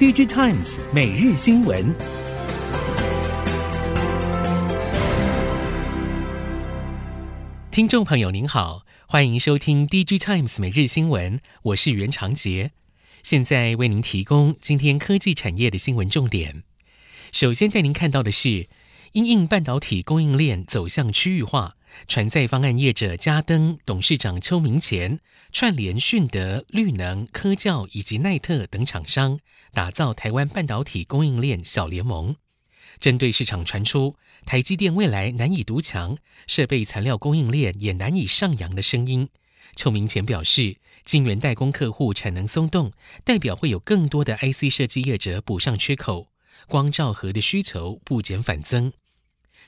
DigiTimes 每日新闻，听众朋友您好，欢迎收听 DigiTimes 每日新闻，我是袁长杰，现在为您提供今天科技产业的新闻重点。首先带您看到的是，因应半导体供应链走向区域化。船载方案业者嘉登董事长邱明干串联迅德、绿能、科教以及奈特等厂商，打造台湾半导体供应链小联盟。针对市场传出台积电未来难以独强，设备材料供应链也难以上扬的声音，邱明干表示，晶圆代工客户产能松动，代表会有更多的 IC 设计业者补上缺口，光罩盒的需求不减反增。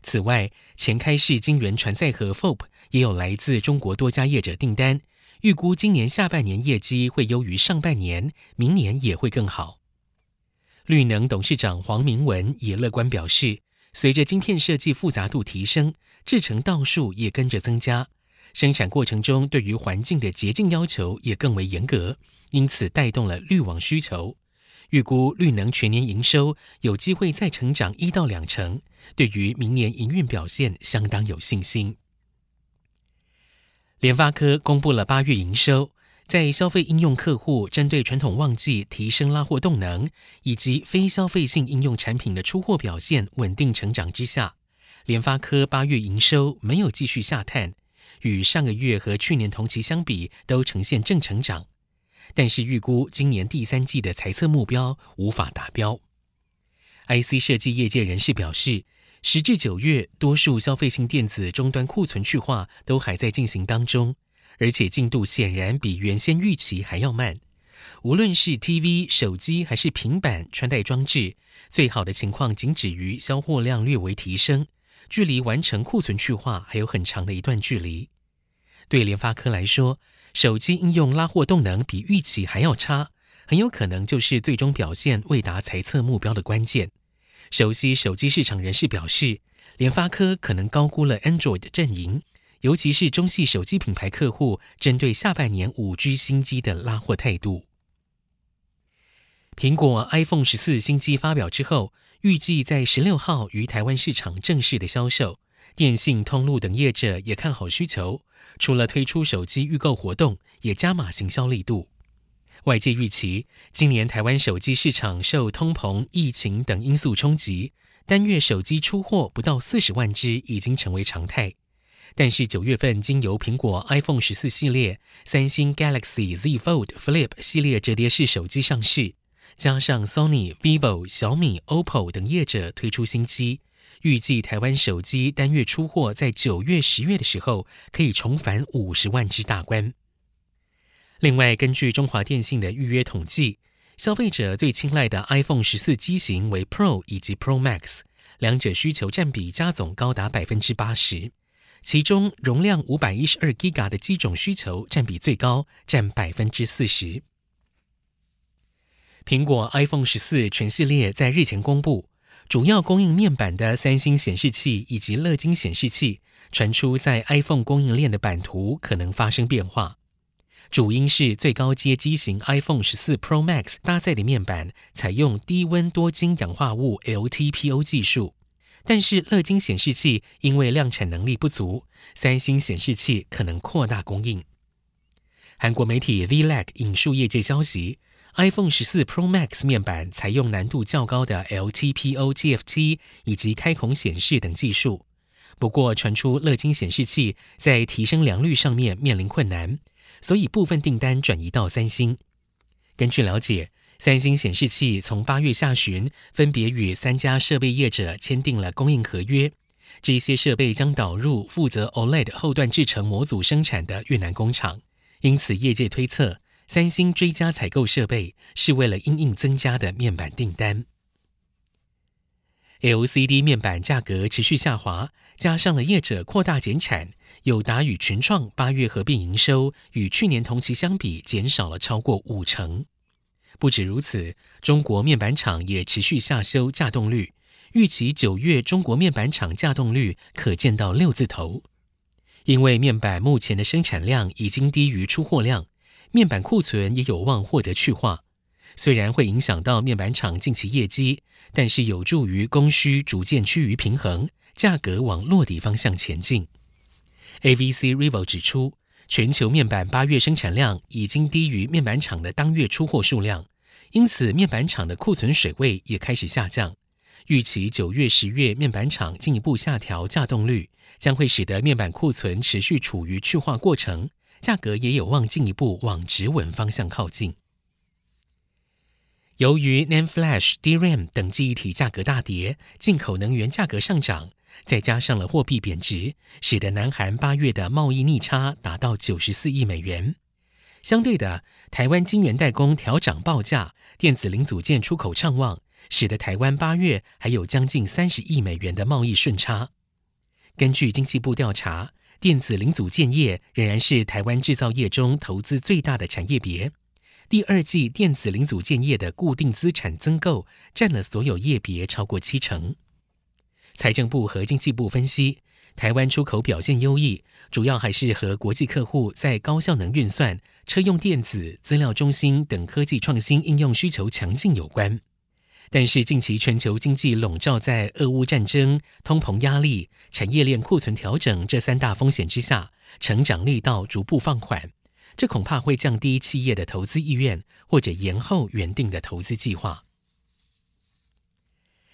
此外，前开市晶圆传载和 FOP 也有来自中国多家业者订单，预估今年下半年业绩会优于上半年，明年也会更好。绿能董事长黄明文也乐观表示，随着晶片设计复杂度提升，制程道数也跟着增加，生产过程中对于环境的洁净要求也更为严格，因此带动了滤网需求。预估绿能全年营收有机会再成长一到两成，对于明年营运表现相当有信心。联发科公布了八月营收，在消费应用客户针对传统旺季提升拉货动能，以及非消费性应用产品的出货表现稳定成长之下，联发科八月营收没有继续下探，与上个月和去年同期相比都呈现正成长。但是预估今年第三季的财测目标无法达标。IC 设计业界人士表示，时至九月，多数消费性电子终端库存去化都还在进行当中，而且进度显然比原先预期还要慢。无论是 TV、手机还是平板穿戴装置，最好的情况仅止于销货量略微提升，距离完成库存去化还有很长的一段距离。对联发科来说，手机应用拉货动能比预期还要差，很有可能就是最终表现未达财测目标的关键。熟悉手机市场人士表示，联发科可能高估了 Android 阵营，尤其是中系手机品牌客户针对下半年 5G 新机的拉货态度。苹果 iPhone 十四新机发表之后，预计在十六号于台湾市场正式的销售。电信、通路等业者也看好需求，除了推出手机预购活动，也加码行销力度。外界预期，今年台湾手机市场受通膨、疫情等因素冲击，单月手机出货不到四十万只已经成为常态。但是九月份经由苹果 iPhone 十四系列、三星 Galaxy Z Fold Flip 系列折叠式手机上市，加上 Sony、Vivo、小米、OPPO 等业者推出新机。预计台湾手机单月出货在九月、十月的时候可以重返五十万只大关。另外，根据中华电信的预约统计，消费者最青睐的 iPhone 十四机型为 Pro 以及 Pro Max，两者需求占比加总高达百分之八十，其中容量五百一十二 Giga 的机种需求占比最高，占百分之四十。苹果 iPhone 十四全系列在日前公布。主要供应面板的三星显示器以及乐金显示器传出在 iPhone 供应链的版图可能发生变化，主因是最高阶机型 iPhone 十四 Pro Max 搭载的面板采用低温多晶氧化物 LTPO 技术，但是乐金显示器因为量产能力不足，三星显示器可能扩大供应。韩国媒体 Vlag 引述业界消息。iPhone 十四 Pro Max 面板采用难度较高的 LTPO TFT 以及开孔显示等技术，不过传出乐金显示器在提升良率上面面临困难，所以部分订单转移到三星。根据了解，三星显示器从八月下旬分别与三家设备业者签订了供应合约，这些设备将导入负责 OLED 后段制程模组生产的越南工厂，因此业界推测。三星追加采购设备是为了因应增加的面板订单。LCD 面板价格持续下滑，加上了业者扩大减产，友达与群创八月合并营收与去年同期相比减少了超过五成。不止如此，中国面板厂也持续下修稼动率，预期九月中国面板厂稼动率可见到六字头。因为面板目前的生产量已经低于出货量。面板库存也有望获得去化，虽然会影响到面板厂近期业绩，但是有助于供需逐渐趋于平衡，价格往落底方向前进。AVC Rivo 指出，全球面板八月生产量已经低于面板厂的当月出货数量，因此面板厂的库存水位也开始下降。预期九月、十月面板厂进一步下调价动率，将会使得面板库存持续处于去化过程，价格也有望进一步往止稳方向靠近。由于 NAND Flash、DRAM 等记忆体价格大跌，进口能源价格上涨，再加上了货币贬值，使得南韩八月的贸易逆差达到九十四亿美元。相对的，台湾晶圆代工调涨报价，电子零组件出口畅旺，使得台湾八月还有将近三十亿美元的贸易顺差。根据经济部调查，电子零组件业仍然是台湾制造业中投资最大的产业别。第二季电子零组件业的固定资产增购占了所有业别超过七成。财政部和经济部分析，台湾出口表现优异，主要还是和国际客户在高效能运算、车用电子、资料中心等科技创新应用需求强劲有关。但是近期全球经济笼罩在俄乌战争、通膨压力、产业链库存调整这三大风险之下，成长力道逐步放缓。这恐怕会降低企业的投资意愿，或者延后原定的投资计划。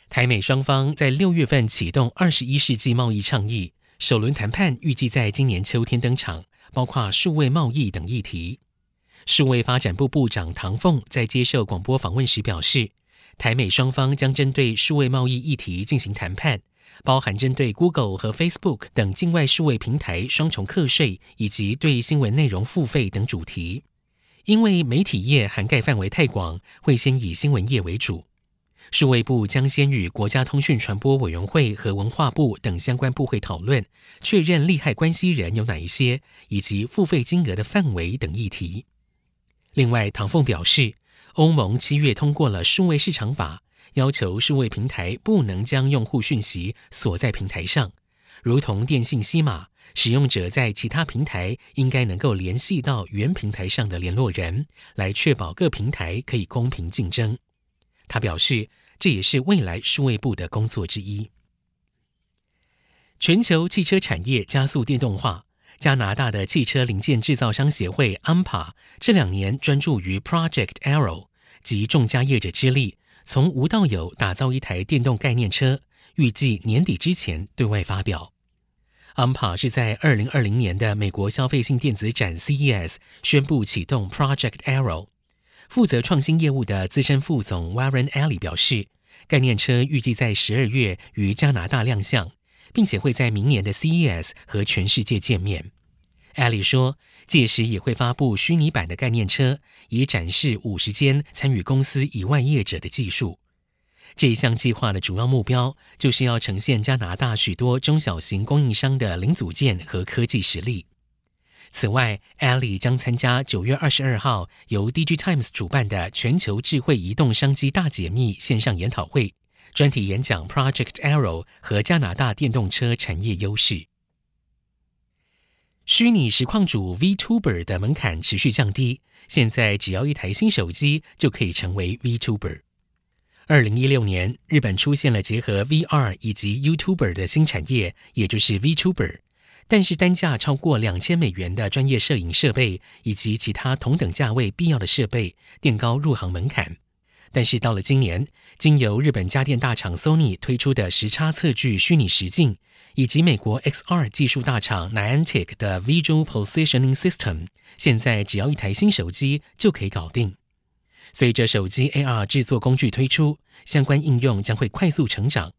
台美双方在六月份启动二十一世纪贸易倡议，首轮谈判预计在今年秋天登场，包括数位贸易等议题。数位发展部部长唐凤在接受广播访问时表示，台美双方将针对数位贸易议题进行谈判。包含针对 Google 和 Facebook 等境外数位平台双重课税，以及对新闻内容付费等主题。因为媒体业涵盖范围太广，会先以新闻业为主。数位部将先与国家通讯传播委员会和文化部等相关部会讨论，确认利害关系人有哪一些，以及付费金额的范围等议题。另外，唐凤表示，欧盟七月通过了数位市场法。要求数位平台不能将用户讯息锁在平台上，如同电信西马，使用者在其他平台应该能够联系到原平台上的联络人，来确保各平台可以公平竞争。他表示，这也是未来数位部的工作之一。全球汽车产业加速电动化，加拿大的汽车零件制造商协会 AMPA 这两年专注于 Project Arrow，集众家业者之力。从无到有打造一台电动概念车，预计年底之前对外发表。AMPA 是在二零二零年的美国消费性电子展 CES 宣布启动 Project Arrow。负责创新业务的资深副总 Warren Alley 表示，概念车预计在十二月于加拿大亮相，并且会在明年的 CES 和全世界见面。艾利说，届时也会发布虚拟版的概念车，以展示五十间参与公司以外业者的技术。这一项计划的主要目标，就是要呈现加拿大许多中小型供应商的零组件和科技实力。此外，艾利将参加九月二十二号由 DG Times 主办的全球智慧移动商机大解密线上研讨会，专题演讲 Project Arrow 和加拿大电动车产业优势。虚拟实况主 VTuber 的门槛持续降低，现在只要一台新手机就可以成为 VTuber。二零一六年，日本出现了结合 VR 以及 YouTuber 的新产业，也就是 VTuber。但是单价超过两千美元的专业摄影设备以及其他同等价位必要的设备，垫高入行门槛。但是到了今年，经由日本家电大厂 Sony 推出的时差测距虚拟实境，以及美国 XR 技术大厂 Niantic 的 Visual Positioning System，现在只要一台新手机就可以搞定。随着手机 AR 制作工具推出，相关应用将会快速成长。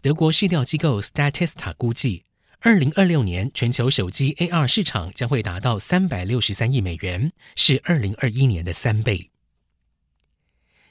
德国市调机构 Statista 估计，二零二六年全球手机 AR 市场将会达到三百六十三亿美元，是二零二一年的三倍。